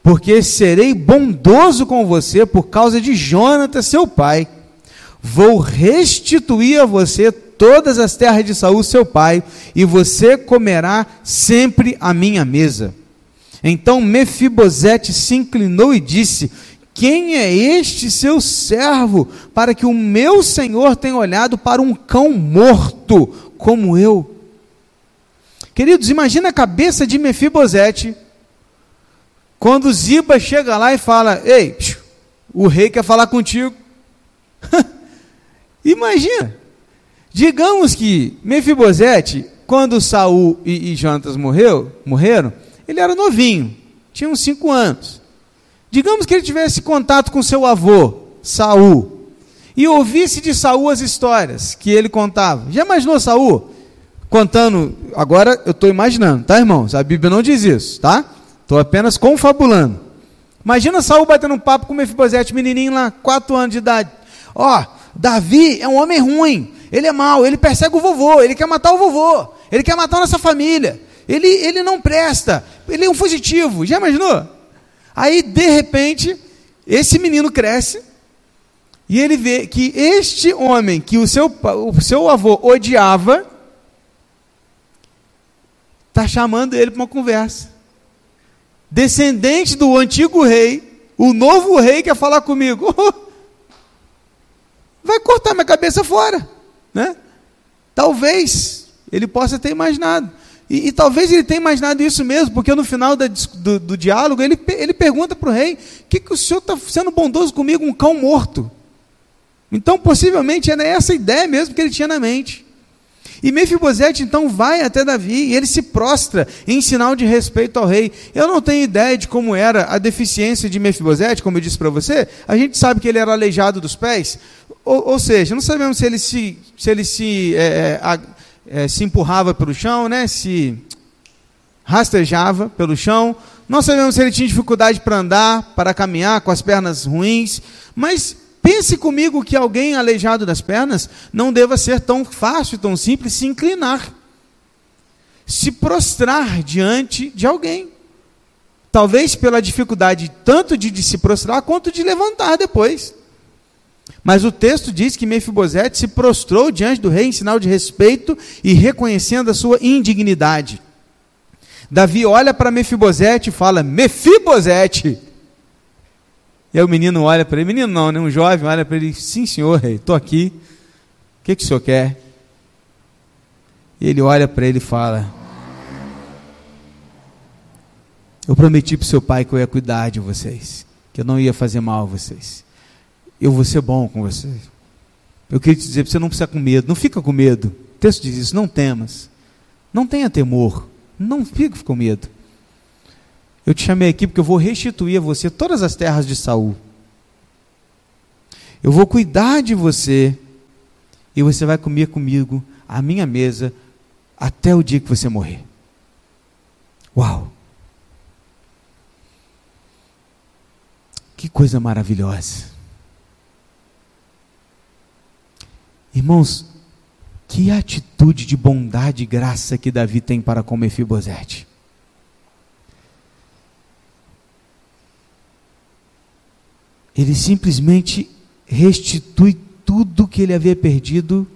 porque serei bondoso com você por causa de Jonatas, seu pai. Vou restituir a você todas as terras de Saul, seu pai, e você comerá sempre a minha mesa. Então Mefibosete se inclinou e disse: Quem é este seu servo, para que o meu senhor tenha olhado para um cão morto como eu? Queridos, imagina a cabeça de Mefibosete quando Ziba chega lá e fala: Ei, o rei quer falar contigo. imagina. Digamos que Mefibosete, quando Saul e, e Jonatas morreu, morreram, ele era novinho, tinha uns cinco anos. Digamos que ele tivesse contato com seu avô, Saul, e ouvisse de Saul as histórias que ele contava. Já imaginou Saul contando? Agora eu estou imaginando, tá, irmãos? A Bíblia não diz isso, tá? Estou apenas confabulando. Imagina Saul batendo um papo com Mefibosete, menininho lá, quatro anos de idade. Ó, oh, Davi é um homem ruim. Ele é mau, ele persegue o vovô, ele quer matar o vovô, ele quer matar a nossa família. Ele, ele não presta, ele é um fugitivo. Já imaginou? Aí, de repente, esse menino cresce e ele vê que este homem que o seu, o seu avô odiava está chamando ele para uma conversa. Descendente do antigo rei, o novo rei quer falar comigo. Vai cortar minha cabeça fora. Né? Talvez ele possa ter imaginado. E, e, talvez ele tenha imaginado isso mesmo, porque no final da, do, do, diálogo ele, ele pergunta para o rei: o que, que o senhor está sendo bondoso comigo, um cão morto? Então, possivelmente, era essa ideia mesmo que ele tinha na mente. E Mefibosete então vai até Davi e ele se prostra em sinal de respeito ao rei. Eu não tenho ideia de como era a deficiência de Mefibosete, como eu disse para você. A gente sabe que ele era aleijado dos pés, ou, ou seja, não sabemos se ele se, se, ele se, é, é, é, se empurrava pelo chão, né? se rastejava pelo chão. Não sabemos se ele tinha dificuldade para andar, para caminhar com as pernas ruins, mas Pense comigo que alguém aleijado das pernas não deva ser tão fácil, tão simples se inclinar, se prostrar diante de alguém. Talvez pela dificuldade tanto de, se prostrar quanto de levantar depois. Mas o texto diz que Mefibosete se prostrou diante do rei em sinal de respeito e reconhecendo a sua indignidade. Davi olha para Mefibosete e fala: Mefibosete, e aí o menino olha para ele, menino não, né? um jovem olha para ele, sim senhor, estou aqui, o que, que o senhor quer? E ele olha para ele e fala, eu prometi para o seu pai que eu ia cuidar de vocês, que eu não ia fazer mal a vocês, eu vou ser bom com vocês. Eu queria te dizer, você não precisa com medo, não fica com medo. O texto diz isso, não temas. Não tenha temor, não fique com medo. Eu te chamei aqui porque eu vou restituir a você todas as terras de Saul. Eu vou cuidar de você e você vai comer comigo a minha mesa até o dia que você morrer. Uau! Que coisa maravilhosa. Irmãos, que atitude de bondade e graça que Davi tem para com Mefibosete. Ele simplesmente restitui tudo que ele havia perdido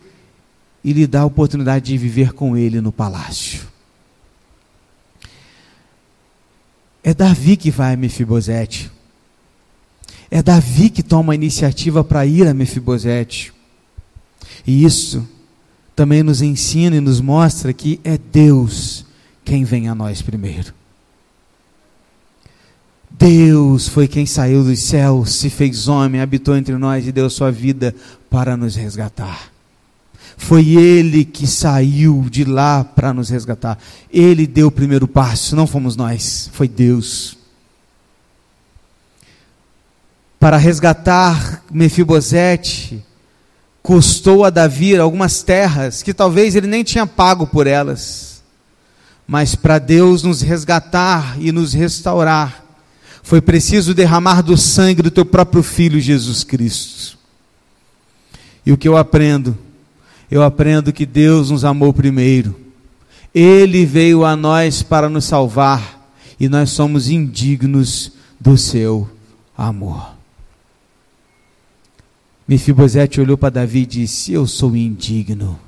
e lhe dá a oportunidade de viver com ele no palácio. É Davi que vai a Mefibosete. É Davi que toma a iniciativa para ir a Mefibosete. E isso também nos ensina e nos mostra que é Deus quem vem a nós primeiro. Deus foi quem saiu dos céus, se fez homem, habitou entre nós e deu sua vida para nos resgatar. Foi Ele que saiu de lá para nos resgatar. Ele deu o primeiro passo, não fomos nós, foi Deus. Para resgatar Mefibosete, custou a Davi algumas terras que talvez ele nem tinha pago por elas. Mas para Deus nos resgatar e nos restaurar, foi preciso derramar do sangue do teu próprio filho Jesus Cristo. E o que eu aprendo? Eu aprendo que Deus nos amou primeiro. Ele veio a nós para nos salvar e nós somos indignos do seu amor. Mefibosete olhou para Davi e disse: Eu sou indigno.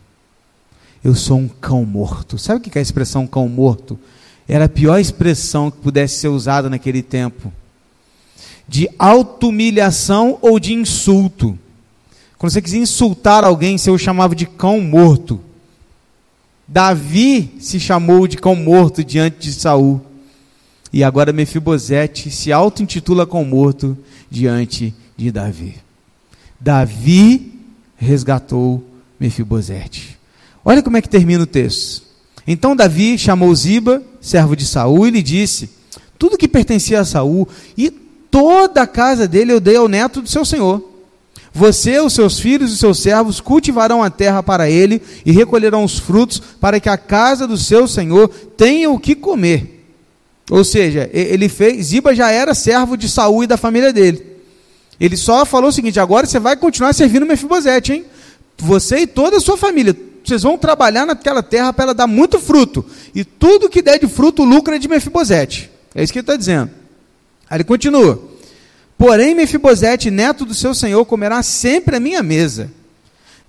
Eu sou um cão morto. Sabe o que é a expressão cão morto? Era a pior expressão que pudesse ser usada naquele tempo. De auto-humilhação ou de insulto. Quando você quisia insultar alguém, você o chamava de cão morto. Davi se chamou de cão morto diante de Saul. E agora Mefibosete se auto-intitula cão morto diante de Davi. Davi resgatou Mefibosete. Olha como é que termina o texto. Então Davi chamou Ziba, servo de Saul, e lhe disse: Tudo que pertencia a Saul e toda a casa dele eu dei ao neto do seu senhor. Você, os seus filhos e os seus servos cultivarão a terra para ele e recolherão os frutos para que a casa do seu senhor tenha o que comer. Ou seja, ele fez, Ziba já era servo de Saul e da família dele. Ele só falou o seguinte: agora você vai continuar servindo Mefibosete, hein? Você e toda a sua família. Vocês vão trabalhar naquela terra para ela dar muito fruto. E tudo que der de fruto, lucra é de Mefibosete. É isso que ele está dizendo. Aí ele continua. Porém, Mefibosete, neto do seu senhor, comerá sempre a minha mesa.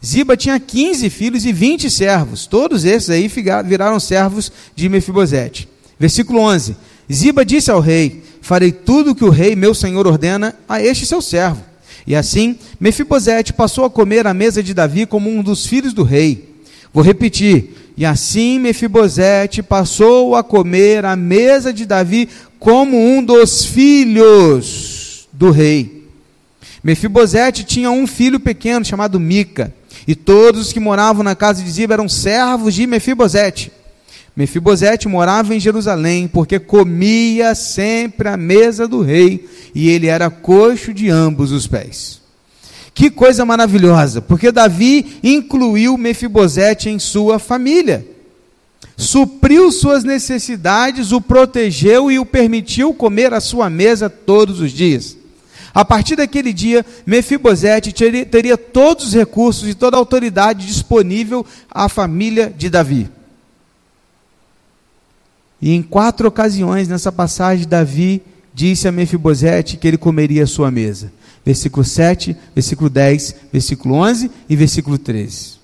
Ziba tinha 15 filhos e 20 servos. Todos esses aí viraram servos de Mefibosete. Versículo 11. Ziba disse ao rei: Farei tudo o que o rei, meu senhor, ordena a este seu servo. E assim, Mefibosete passou a comer à mesa de Davi como um dos filhos do rei. Vou repetir. E assim Mefibosete passou a comer à mesa de Davi como um dos filhos do rei. Mefibosete tinha um filho pequeno chamado Mica, e todos os que moravam na casa de Ziba eram servos de Mefibosete. Mefibosete morava em Jerusalém, porque comia sempre à mesa do rei, e ele era coxo de ambos os pés. Que coisa maravilhosa, porque Davi incluiu Mefibosete em sua família. Supriu suas necessidades, o protegeu e o permitiu comer à sua mesa todos os dias. A partir daquele dia, Mefibosete teria, todos os recursos e toda a autoridade disponível à família de Davi. E em quatro ocasiões nessa passagem, Davi disse a Mefibosete que ele comeria a sua mesa. Versículo 7, versículo 10, versículo 11 e versículo 13.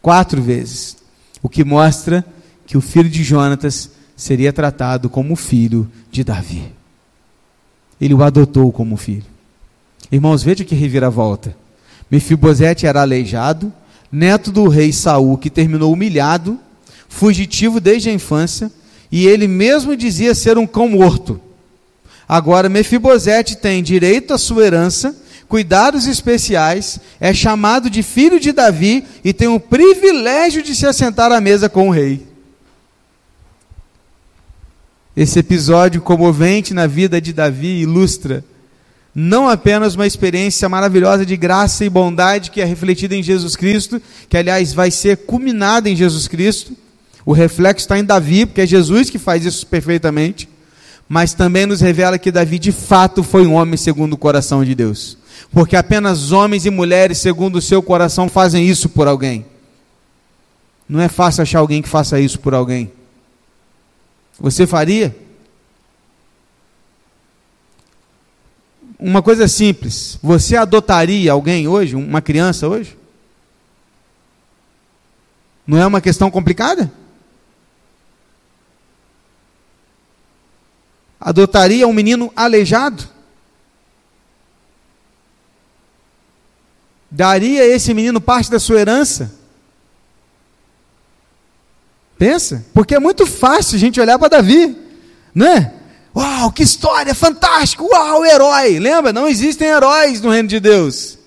Quatro vezes. O que mostra que o filho de Jonatas seria tratado como filho de Davi. Ele o adotou como filho. Irmãos, veja que reviravolta. Mefibosete era aleijado, neto do rei Saul, que terminou humilhado, fugitivo desde a infância, e ele mesmo dizia ser um cão morto. Agora Mefibosete tem direito à sua herança, cuidados especiais, é chamado de filho de Davi e tem o privilégio de se assentar à mesa com o rei. Esse episódio comovente na vida de Davi ilustra não apenas uma experiência maravilhosa de graça e bondade que é refletida em Jesus Cristo, que aliás vai ser culminada em Jesus Cristo, o reflexo está em Davi, porque é Jesus que faz isso perfeitamente, mas também nos revela que Davi de fato foi um homem segundo o coração de Deus, porque apenas homens e mulheres segundo o seu coração fazem isso por alguém. Não é fácil achar alguém que faça isso por alguém. Você faria? Uma coisa simples. Você adotaria alguém hoje, uma criança hoje? Não é uma questão complicada? Adotaria um menino aleijado? Daria esse menino parte da sua herança? Pensa, porque é muito fácil a gente olhar para Davi, não é? Uau, que história, fantástico! Uau, herói! Lembra? Não existem heróis no reino de Deus.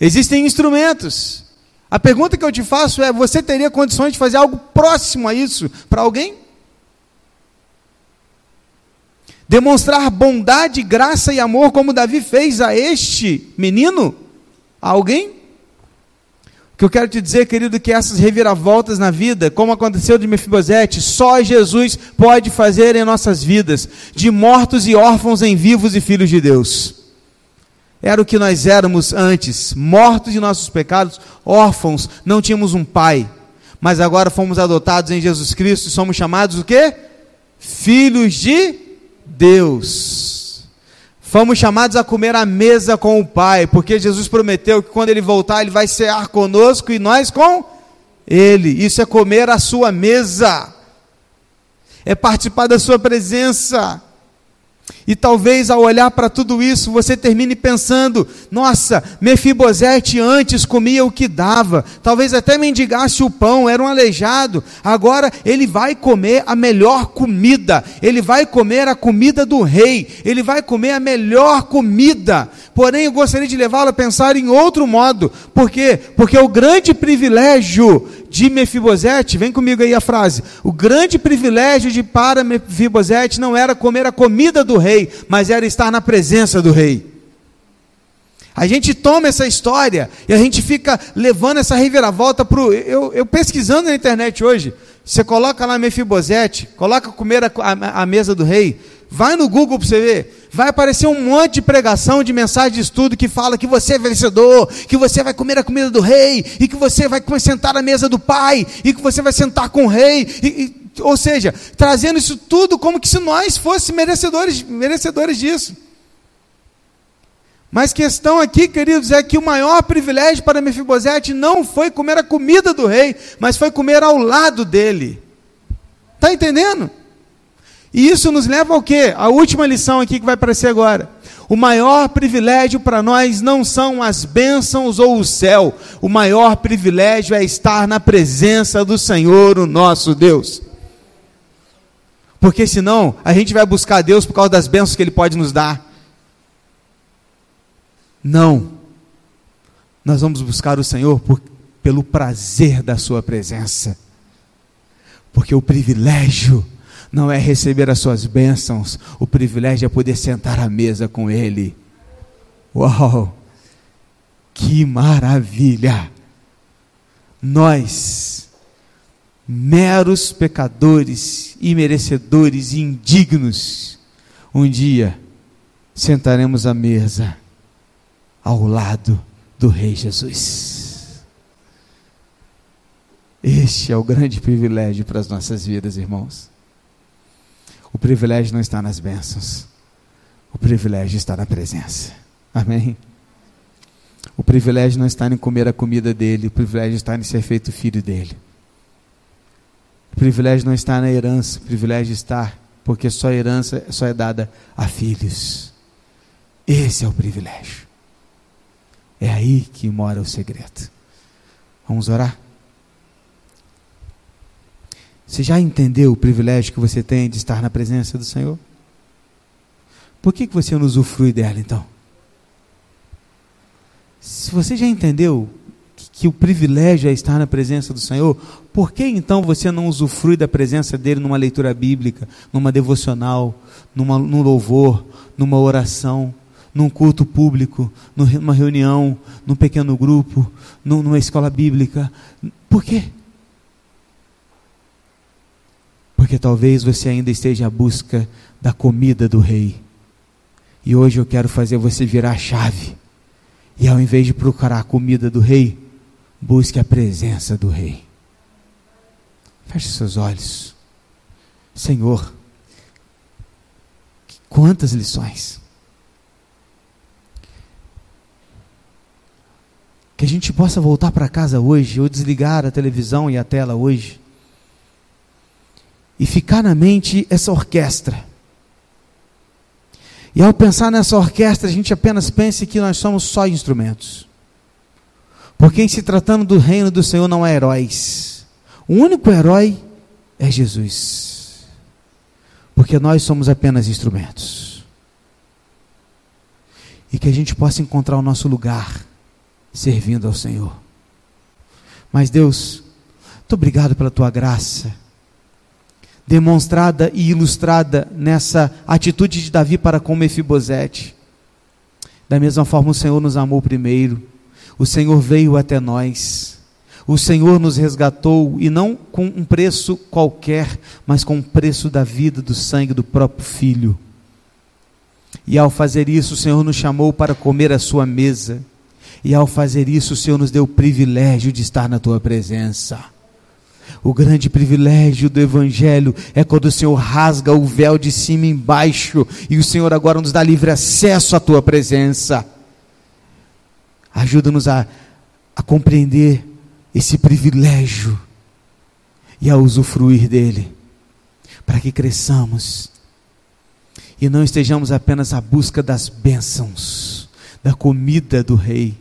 Existem instrumentos. A pergunta que eu te faço é: você teria condições de fazer algo próximo a isso para alguém? Demonstrar bondade, graça e amor como Davi fez a este menino? A alguém? que eu quero te dizer, querido, que essas reviravoltas na vida, como aconteceu de Mefibosete, só Jesus pode fazer em nossas vidas, de mortos e órfãos em vivos e filhos de Deus. Era o que nós éramos antes, mortos de nossos pecados, órfãos, não tínhamos um pai. Mas agora fomos adotados em Jesus Cristo e somos chamados o quê? Filhos de Deus. Fomos chamados a comer à mesa com o Pai, porque Jesus prometeu que quando ele voltar, ele vai cear conosco e nós com ele. Isso é comer à sua mesa, é participar da sua presença. E talvez ao olhar para tudo isso, você termine pensando: nossa, Mefibosete antes comia o que dava, talvez até mendigasse o pão, era um aleijado. Agora ele vai comer a melhor comida, ele vai comer a comida do rei, ele vai comer a melhor comida. Porém, eu gostaria de levá-lo a pensar em outro modo, por quê? Porque o grande privilégio de Mefibosete, vem comigo aí a frase. O grande privilégio de para Mefibosete não era comer a comida do rei, mas era estar na presença do rei. A gente toma essa história e a gente fica levando essa reviravolta para o. Eu, eu, pesquisando na internet hoje, você coloca lá Mefibosete, coloca comer a, a, a mesa do rei, vai no Google para você ver vai aparecer um monte de pregação, de mensagem de estudo que fala que você é vencedor, que você vai comer a comida do rei, e que você vai sentar à mesa do pai, e que você vai sentar com o rei, e, e, ou seja, trazendo isso tudo como que se nós fossemos merecedores, merecedores disso. Mas questão aqui, queridos, é que o maior privilégio para Mefibosete não foi comer a comida do rei, mas foi comer ao lado dele. Está entendendo? E isso nos leva ao quê? A última lição aqui que vai aparecer agora. O maior privilégio para nós não são as bênçãos ou o céu. O maior privilégio é estar na presença do Senhor, o nosso Deus. Porque senão a gente vai buscar Deus por causa das bênçãos que Ele pode nos dar. Não. Nós vamos buscar o Senhor por, pelo prazer da Sua presença. Porque o privilégio não é receber as suas bênçãos, o privilégio é poder sentar à mesa com Ele. Uau! Que maravilha! Nós, meros pecadores, imerecedores indignos, um dia sentaremos à mesa ao lado do Rei Jesus. Este é o grande privilégio para as nossas vidas, irmãos. O privilégio não está nas bênçãos. O privilégio está na presença. Amém? O privilégio não está em comer a comida dele, o privilégio está em ser feito filho dele. O privilégio não está na herança, o privilégio está porque só herança só é dada a filhos. Esse é o privilégio. É aí que mora o segredo. Vamos orar? Você já entendeu o privilégio que você tem de estar na presença do Senhor? Por que, que você não usufrui dela então? Se você já entendeu que o privilégio é estar na presença do Senhor, por que então você não usufrui da presença dele numa leitura bíblica, numa devocional, numa, num louvor, numa oração, num culto público, numa reunião, num pequeno grupo, numa escola bíblica? Por quê? Porque talvez você ainda esteja à busca da comida do rei. E hoje eu quero fazer você virar a chave. E ao invés de procurar a comida do rei, busque a presença do rei. Feche seus olhos. Senhor, quantas lições. Que a gente possa voltar para casa hoje, ou desligar a televisão e a tela hoje, e ficar na mente essa orquestra. E ao pensar nessa orquestra, a gente apenas pense que nós somos só instrumentos. Porque em se tratando do reino do Senhor não há heróis. O único herói é Jesus. Porque nós somos apenas instrumentos. E que a gente possa encontrar o nosso lugar servindo ao Senhor. Mas Deus, muito obrigado pela tua graça demonstrada e ilustrada nessa atitude de Davi para com Mefibosete. Da mesma forma, o Senhor nos amou primeiro, o Senhor veio até nós, o Senhor nos resgatou e não com um preço qualquer, mas com o preço da vida, do sangue do próprio Filho. E ao fazer isso, o Senhor nos chamou para comer a sua mesa. E ao fazer isso, o Senhor nos deu o privilégio de estar na tua presença. O grande privilégio do Evangelho é quando o Senhor rasga o véu de cima embaixo e o Senhor agora nos dá livre acesso à tua presença. Ajuda-nos a, a compreender esse privilégio e a usufruir dele, para que cresçamos e não estejamos apenas à busca das bênçãos, da comida do Rei,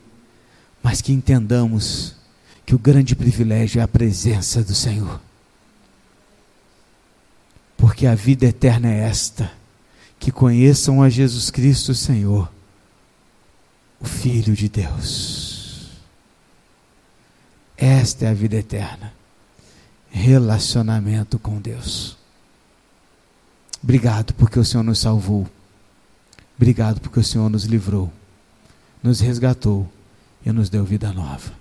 mas que entendamos que o grande privilégio é a presença do Senhor. Porque a vida eterna é esta: que conheçam a Jesus Cristo, Senhor, o Filho de Deus. Esta é a vida eterna. Relacionamento com Deus. Obrigado porque o Senhor nos salvou. Obrigado porque o Senhor nos livrou, nos resgatou e nos deu vida nova.